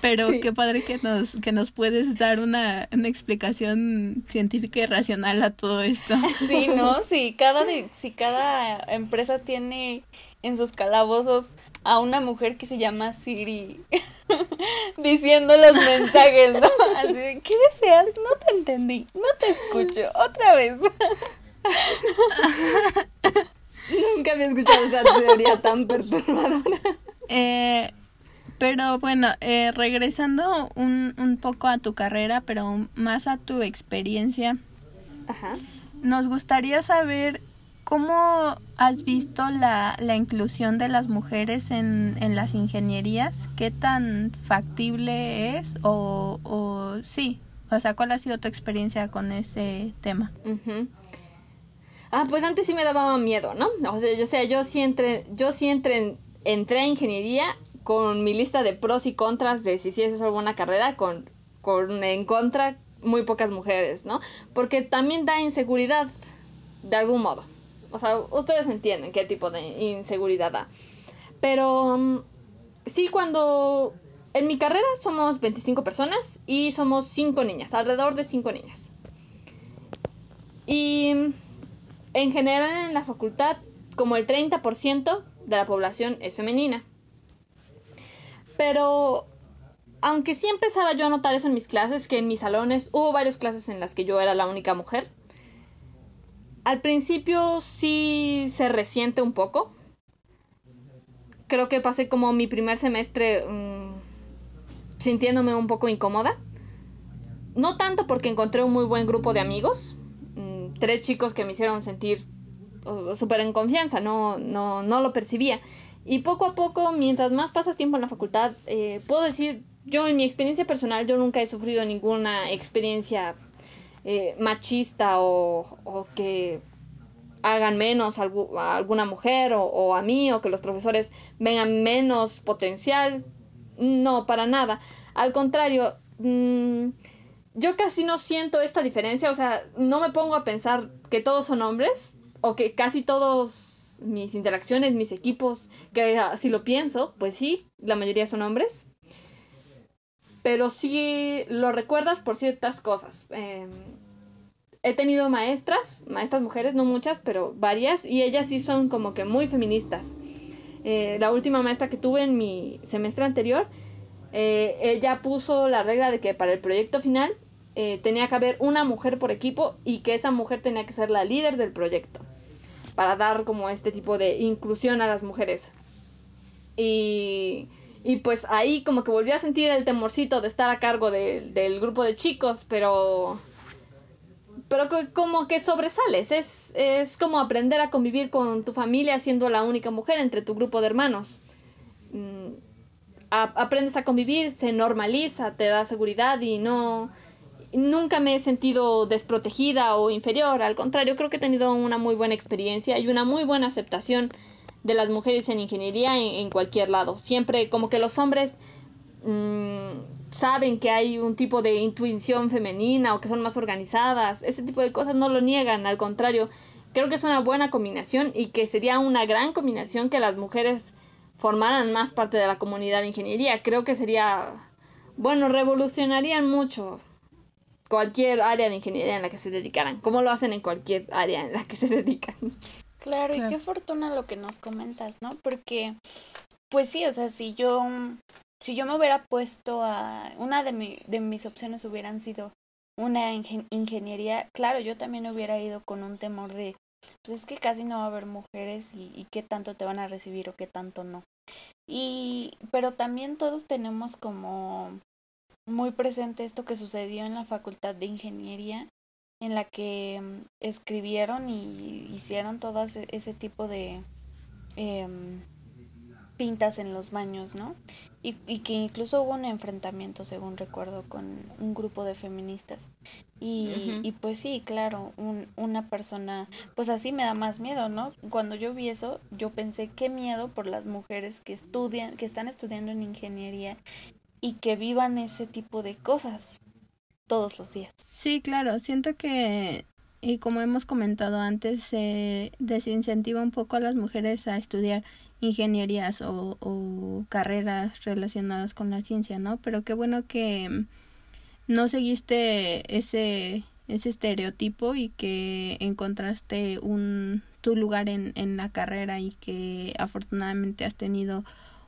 Pero qué padre que nos, que nos puedes dar una, una, explicación científica y racional a todo esto. Sí, ¿no? Sí, cada, si cada empresa tiene en sus calabozos a una mujer que se llama Siri diciendo los mensajes, ¿no? Así de, ¿qué deseas? No te entendí, no te escucho, otra vez. Nunca había escuchado esa teoría tan perturbadora. Eh, pero bueno, eh, regresando un, un poco a tu carrera, pero más a tu experiencia, Ajá. nos gustaría saber ¿Cómo has visto la, la inclusión de las mujeres en, en, las ingenierías? ¿Qué tan factible es? O, o sí, o sea, ¿cuál ha sido tu experiencia con ese tema? Ah, pues antes sí me daba miedo, ¿no? O sea, yo, sé, yo sí entré, yo entré, a ingeniería con mi lista de pros y contras de si sí es alguna carrera, con, con en contra muy pocas mujeres, ¿no? Porque también da inseguridad, de algún modo. O sea, ustedes entienden qué tipo de inseguridad da. Pero mm, sí, cuando en mi carrera somos 25 personas y somos 5 niñas, alrededor de 5 niñas. Y en general en la facultad, como el 30% de la población es femenina. Pero aunque sí empezaba yo a notar eso en mis clases, que en mis salones hubo varias clases en las que yo era la única mujer, al principio sí se resiente un poco. Creo que pasé como mi primer semestre mm, sintiéndome un poco incómoda. No tanto porque encontré un muy buen grupo de amigos. Tres chicos que me hicieron sentir uh, súper en confianza, no, no, no lo percibía. Y poco a poco, mientras más pasas tiempo en la facultad, eh, puedo decir, yo en mi experiencia personal, yo nunca he sufrido ninguna experiencia eh, machista o, que hagan menos a, alguna mujer o, a mí o que los profesores vengan menos potencial. No, para nada. Al contrario, mm, yo casi no siento esta diferencia, o sea, no me pongo a pensar que todos son hombres o que casi todos mis interacciones, mis equipos, que si lo pienso, pues sí, la mayoría son hombres pero sí lo recuerdas por ciertas cosas. Em, he tenido maestras, maestras mujeres, no muchas, pero varias, y ellas sí son como que muy feministas. Eh, la última maestra que tuve en mi semestre anterior, eh, ella puso la regla de que para el proyecto final eh, tenía que haber una mujer por equipo y que esa mujer tenía que ser la líder del proyecto, para dar como este tipo de inclusión a las mujeres. Y y pues ahí como que volví a sentir el temorcito de estar a cargo del grupo de chicos, pero pero como que sobresales, es, es como aprender a convivir con tu familia siendo la única mujer entre tu grupo de hermanos. Mm, aprendes a convivir, se normaliza, te da seguridad y no... Nunca me he sentido desprotegida o inferior, al contrario, creo que he tenido una muy buena experiencia y una muy buena aceptación de las mujeres en ingeniería en, cualquier lado. Siempre como que los hombres mm, saben que hay un tipo de intuición femenina o que son más organizadas, ese tipo de cosas no lo niegan, al contrario, creo que es una buena combinación y que sería una gran combinación que las mujeres formaran más parte de la comunidad de ingeniería. Creo que sería, bueno, revolucionarían mucho cualquier área de ingeniería en la que se dedicaran, como lo hacen en cualquier área en la que se dedican. Claro, y qué fortuna lo que nos comentas, ¿no? Porque, pues sí, o sea, si yo, si yo me hubiera puesto a, una de, mi, de mis opciones hubieran sido una ingeniería, claro, yo también hubiera ido con un temor de, pues es que casi no va a haber mujeres y, y qué tanto te van a recibir o qué tanto no. Y, pero también todos tenemos como muy presente esto que sucedió en la facultad de ingeniería en la que mm, escribieron y hicieron todo ese, tipo de em, pintas en los baños, ¿no? Y, que incluso hubo un enfrentamiento, según recuerdo, con un grupo de feministas. Y, y pues sí, claro, un, una persona, pues así me da más miedo, ¿no? Cuando yo vi eso, yo pensé, qué miedo por las mujeres que estudian, que están estudiando en ingeniería y que vivan ese tipo de cosas, todos los días. Sí, claro, siento que, y como hemos comentado antes, se desincentiva un poco a las mujeres a estudiar ingenierías o, o carreras relacionadas con la ciencia, ¿no? Pero qué bueno que no seguiste ese ese estereotipo y que encontraste un tu lugar en, en la carrera y que afortunadamente has tenido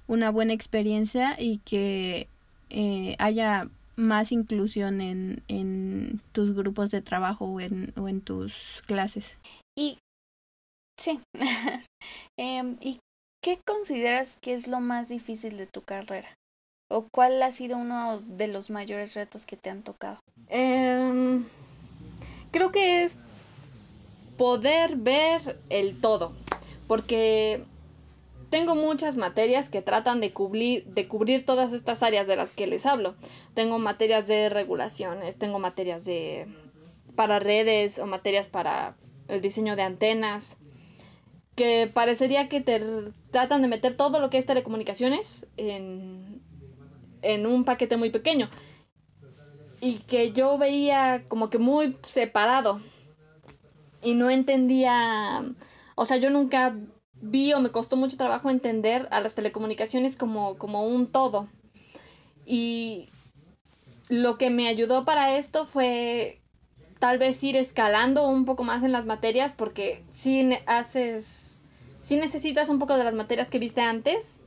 una buena experiencia y que eh, haya más inclusión en, en tus grupos de trabajo o en, o en tus clases. Y sí. Em, ¿Y qué consideras que es lo más difícil de tu carrera? ¿O cuál ha sido uno de los mayores retos que te han tocado? Em, creo que es poder ver el todo, porque tengo muchas materias que tratan de cubrir, de cubrir todas estas áreas de las que les hablo. Tengo materias de regulaciones, tengo materias de para redes o materias para el diseño de antenas, que parecería que te tratan de meter todo lo que es telecomunicaciones en, en un paquete muy pequeño y que yo veía como que muy separado y no entendía, o sea, yo nunca vi o me costó mucho trabajo entender a las telecomunicaciones como, como un todo. Y lo que me ayudó para esto fue tal vez ir escalando un poco más en las materias porque si haces, si necesitas un poco de las materias que viste antes,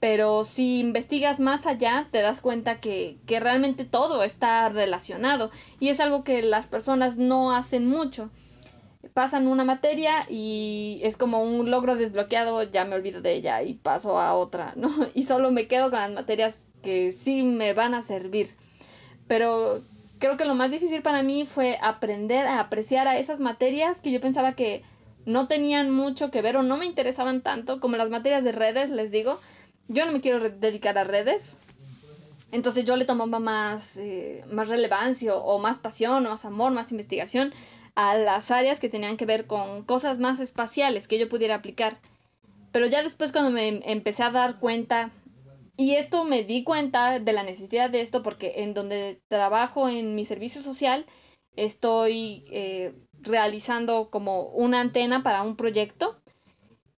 pero si investigas más allá te das cuenta que, que realmente todo está relacionado y es algo que las personas no hacen mucho pasan una materia y es como un logro desbloqueado, ya me olvido de ella y paso a otra, ¿no? Y solo me quedo con las materias que sí me van a servir. Pero creo que lo más difícil para mí fue aprender a apreciar a esas materias que yo pensaba que no tenían mucho que ver o no me interesaban tanto, como las materias de redes, les digo. Yo no me quiero dedicar a redes, entonces yo le tomaba más, eh, más relevancia o, más pasión, o más amor, más investigación a las áreas que tenían que ver con cosas más espaciales que yo pudiera aplicar. Pero ya después cuando me empecé a dar cuenta, y esto me di cuenta de la necesidad de esto porque en donde trabajo en mi servicio social, estoy eh, realizando como una antena para un proyecto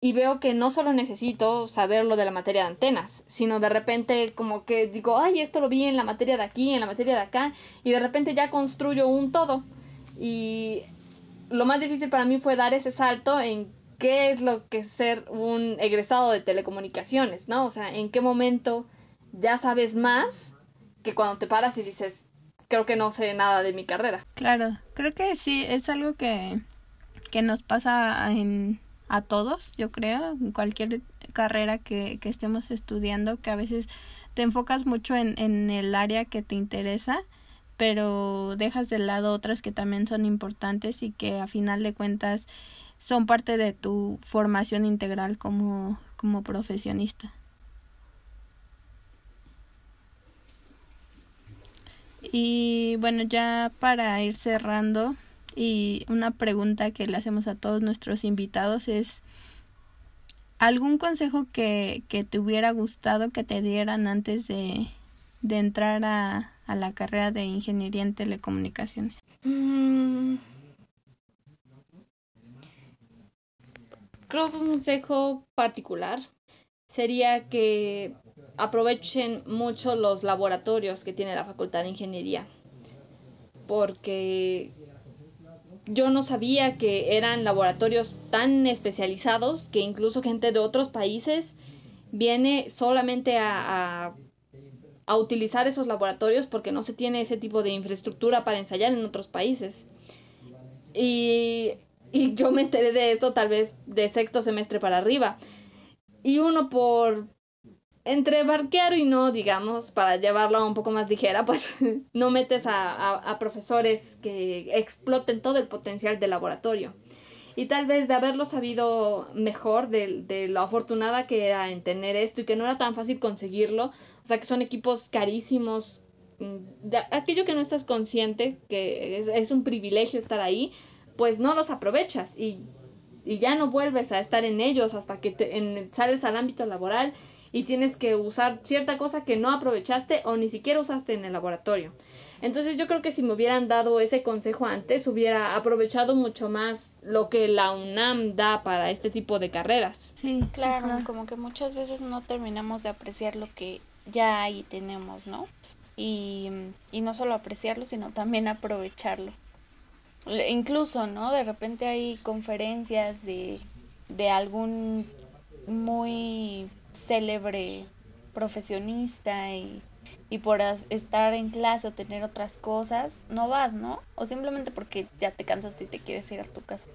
y veo que no solo necesito saber lo de la materia de antenas, sino de repente como que digo, ay, esto lo vi en la materia de aquí, en la materia de acá, y de repente ya construyo un todo. Y lo más difícil para mí fue dar ese salto en qué es lo que es ser un egresado de telecomunicaciones, ¿no? O sea, en qué momento ya sabes más que cuando te paras y dices, creo que no sé nada de mi carrera. Claro, creo que sí, es algo que, que nos pasa en, a todos, yo creo, en cualquier carrera que, que estemos estudiando, que a veces te enfocas mucho en, en el área que te interesa pero dejas de lado otras que también son importantes y que a final de cuentas son parte de tu formación integral como, como profesionista. Y bueno, ya para ir cerrando, y una pregunta que le hacemos a todos nuestros invitados es, ¿algún consejo que, que te hubiera gustado que te dieran antes de, de entrar a, a la carrera de ingeniería en telecomunicaciones? Mm. Creo que un consejo particular sería que aprovechen mucho los laboratorios que tiene la Facultad de Ingeniería. Porque yo no sabía que eran laboratorios tan especializados que incluso gente de otros países viene solamente a, a, a, utilizar esos laboratorios porque no se tiene ese tipo de infraestructura para ensayar en otros países. Y, y yo me enteré de esto tal vez de sexto semestre para arriba. Y uno por entre barquear y no, digamos, para llevarlo un poco más ligera, pues no metes a, a, a, profesores que exploten todo el potencial del laboratorio. Y tal vez de haberlo sabido mejor, de, de, lo afortunada que era en tener esto y que no era tan fácil conseguirlo, o sea que son equipos carísimos, mm, de aquello que no estás consciente, que es, es un privilegio estar ahí, pues no los aprovechas y, y ya no vuelves a estar en ellos hasta que te, en, sales al ámbito laboral y tienes que usar cierta cosa que no aprovechaste o ni siquiera usaste en el laboratorio. Entonces yo creo que si me hubieran dado ese consejo antes, hubiera aprovechado mucho más lo que la UNAM da para este tipo de carreras. Sí, claro, claro. como que muchas veces no terminamos de apreciar lo que ya ahí tenemos, ¿no? Y, y no solo apreciarlo, sino también aprovecharlo. Incluso, ¿no? De repente hay conferencias de, de algún muy célebre profesionista y, y por estar en clase o tener otras cosas, no vas, ¿no? O simplemente porque ya te cansaste y te quieres ir a tu casa.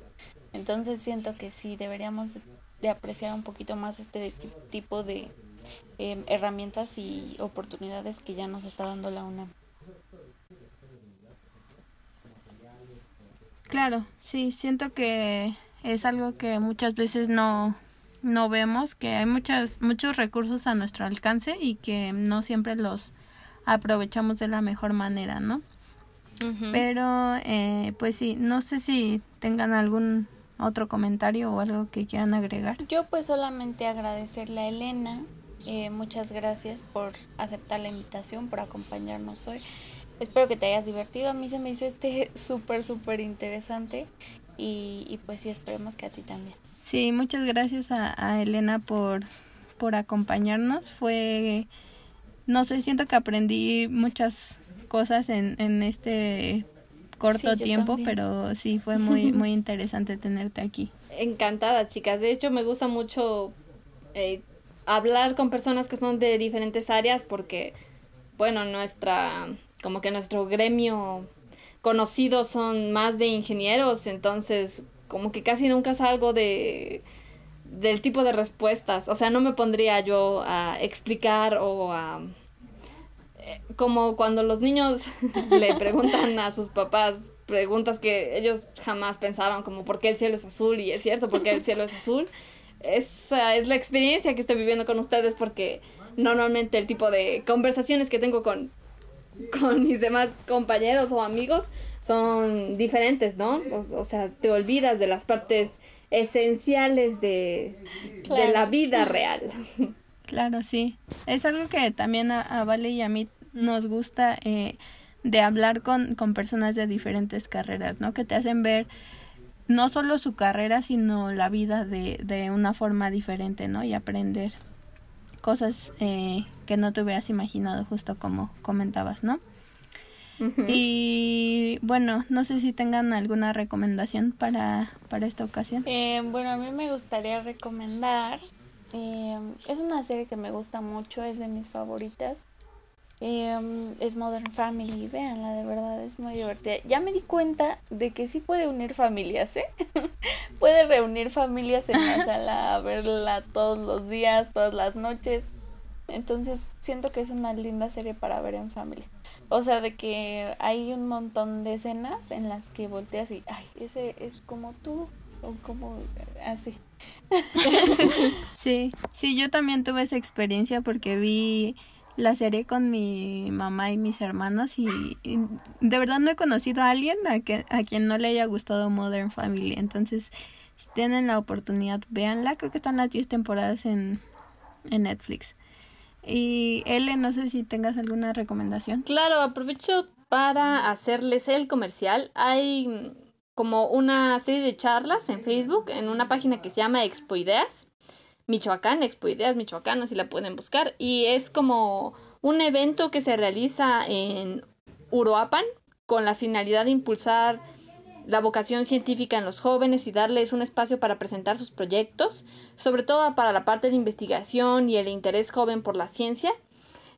Entonces siento que sí, deberíamos de apreciar un poquito más este tipo de eh, herramientas y oportunidades que ya nos está dando la UNAM. Claro, sí, siento que es algo que muchas veces no, no vemos que hay muchas, muchos recursos a nuestro alcance y que no siempre los aprovechamos de la mejor manera, ¿no? Uh -huh. Pero, eh, pues sí, no sé si tengan algún otro comentario o algo que quieran agregar. Yo pues solamente agradecerle a Elena, eh, muchas gracias por aceptar la invitación, por acompañarnos hoy. Espero que te hayas divertido, a mí se me hizo este súper, súper interesante y, y pues sí, esperemos que a ti también. Sí, muchas gracias a, a, Elena por, por acompañarnos. Fue, no sé, siento que aprendí muchas cosas en, en este corto sí, tiempo, también. pero sí, fue muy, muy interesante tenerte aquí. Encantada, chicas. De hecho, me gusta mucho eh, hablar con personas que son de diferentes áreas porque, bueno, nuestra, como que nuestro gremio conocido son más de ingenieros, entonces como que casi nunca salgo de del tipo de respuestas. O sea, no me pondría yo a explicar o a eh, como cuando los niños le preguntan a sus papás preguntas que ellos jamás pensaron como por qué el cielo es azul y es cierto por qué el cielo es azul. Esa es la experiencia que estoy viviendo con ustedes porque normalmente el tipo de conversaciones que tengo con con mis demás compañeros o amigos son diferentes, ¿no? O, o, sea, te olvidas de las partes esenciales de, claro. de la vida real. Claro, sí. Es algo que también a, a Vale y a mí nos gusta eh, de hablar con, con personas de diferentes carreras, ¿no? Que te hacen ver no solo su carrera, sino la vida de, de una forma diferente, ¿no? Y aprender cosas eh, que no te hubieras imaginado, justo como comentabas, ¿no? Uh -huh. Y bueno, no sé si tengan alguna recomendación para, para esta ocasión. Eh, bueno, a mí me gustaría recomendar, eh, es una serie que me gusta mucho, es de mis favoritas. Eh, es Modern Family, véanla, de verdad es muy divertida. Ya me di cuenta de que sí puede unir familias, ¿eh? puede reunir familias en la sala, a verla todos los días, todas las noches. Entonces siento que es una linda serie para ver en familia. O sea, de que hay un montón de escenas en las que volteas y, ay, ese es como tú, o como así. Sí, sí, yo también tuve esa experiencia porque vi la serie con mi mamá y mis hermanos y, de verdad no he conocido a alguien a, que, a quien no le haya gustado Modern Family. Entonces, si tienen la oportunidad, véanla. Creo que están las 10 temporadas en, en Netflix. Y Ele, no sé si tengas alguna recomendación. Claro, aprovecho para hacerles el comercial. Hay como una serie de charlas en Facebook en una página que se llama Expo Ideas. Michoacán, Expo Ideas Michoacán, así la pueden buscar. Y es como un evento que se realiza en Uruapan con la finalidad de impulsar la vocación científica en los jóvenes y darles un espacio para presentar sus proyectos, sobre todo para la parte de investigación y el interés joven por la ciencia.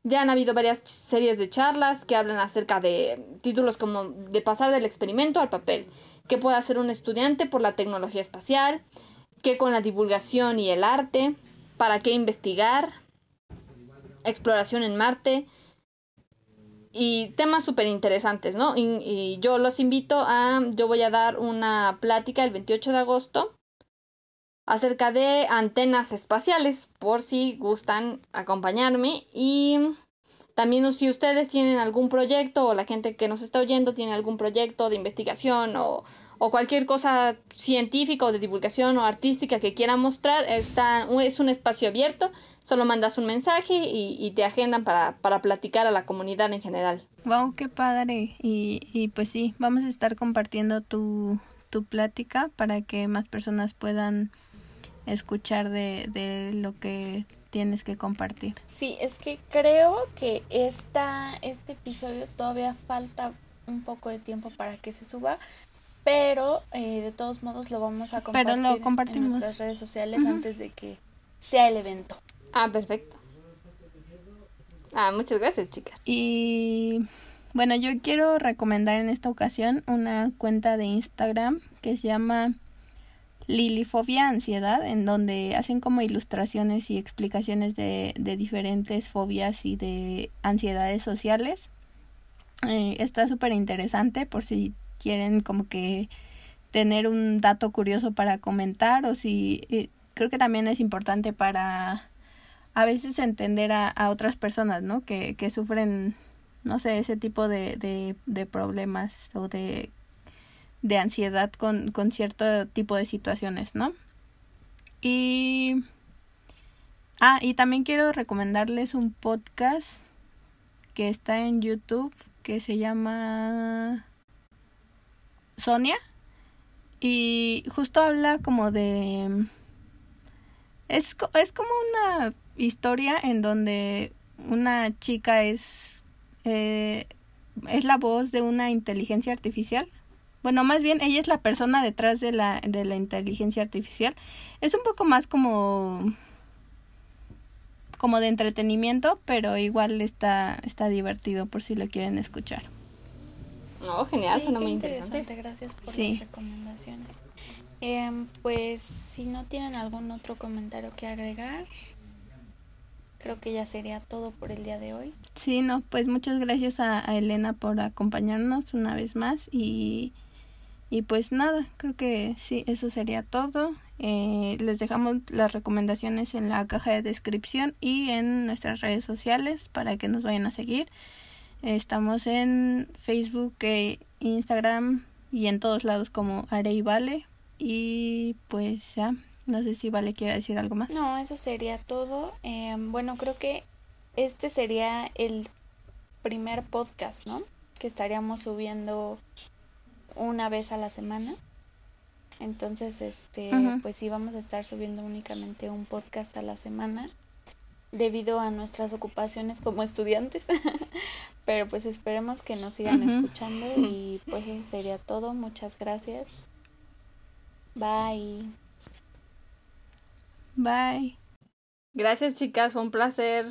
Ya han habido varias series de charlas que hablan acerca de títulos como de pasar del experimento al papel, qué puede hacer un estudiante por la tecnología espacial, qué con la divulgación y el arte, para qué investigar, exploración en Marte y temas súper interesantes, ¿no? Y, y, yo los invito a, yo voy a dar una plática el 28 de agosto acerca de antenas espaciales, por si gustan acompañarme y también si ustedes tienen algún proyecto o la gente que nos está oyendo tiene algún proyecto de investigación o, o cualquier cosa científica o de divulgación o artística que quieran mostrar, está, es un espacio abierto, solo mandas un mensaje y, y te agendan para, para, platicar a la comunidad en general. Wow, qué padre. Y, y pues sí, vamos a estar compartiendo tu, tu plática para que más personas puedan escuchar de, de lo que tienes que compartir. Sí, es que creo que esta, este episodio todavía falta un poco de tiempo para que se suba, pero eh, de todos modos lo vamos a compartir en nuestras redes sociales uh -huh. antes de que sea el evento. Ah, perfecto. Ah, muchas gracias, chicas. Y bueno, yo quiero recomendar en esta ocasión una cuenta de Instagram que se llama Lilifobia Ansiedad, en donde hacen como ilustraciones y explicaciones de, de diferentes fobias y de ansiedades sociales. Eh, está súper interesante por si quieren como que tener un dato curioso para comentar o si eh, creo que también es importante para a veces entender a, a otras personas, ¿no? Que, que sufren, no sé, ese tipo de, de, de problemas o de, de ansiedad con, con cierto tipo de situaciones, ¿no? Y... Ah, y también quiero recomendarles un podcast que está en YouTube que se llama Sonia y justo habla como de es, es como una historia en donde una chica es eh, es la voz de una inteligencia artificial. Bueno más bien ella es la persona detrás de la de la inteligencia artificial. Es un poco más como como de entretenimiento pero igual está está divertido por si lo quieren escuchar no, oh, genial, sí, suena muy interesante. interesante. Gracias por sí. las recomendaciones. Eh, pues si no tienen algún otro comentario que agregar, creo que ya sería todo por el día de hoy. Sí, no, pues muchas gracias a, a Elena por acompañarnos una vez más y, y pues nada, creo que sí, eso sería todo. Eh, les dejamos las recomendaciones en la caja de descripción y en nuestras redes sociales para que nos vayan a seguir. Estamos en Facebook, e Instagram y en todos lados como Are y Vale. Y pues ya, no sé si Vale quiere decir algo más. No, eso sería todo. Eh, bueno, creo que este sería el primer podcast, ¿no? Que estaríamos subiendo una vez a la semana. Entonces, este, uh -huh. pues sí, vamos a estar subiendo únicamente un podcast a la semana debido a nuestras ocupaciones como estudiantes. Pero pues esperemos que nos sigan uh -huh. escuchando y pues eso sería todo. Muchas gracias. Bye. Bye. Gracias chicas, fue un placer.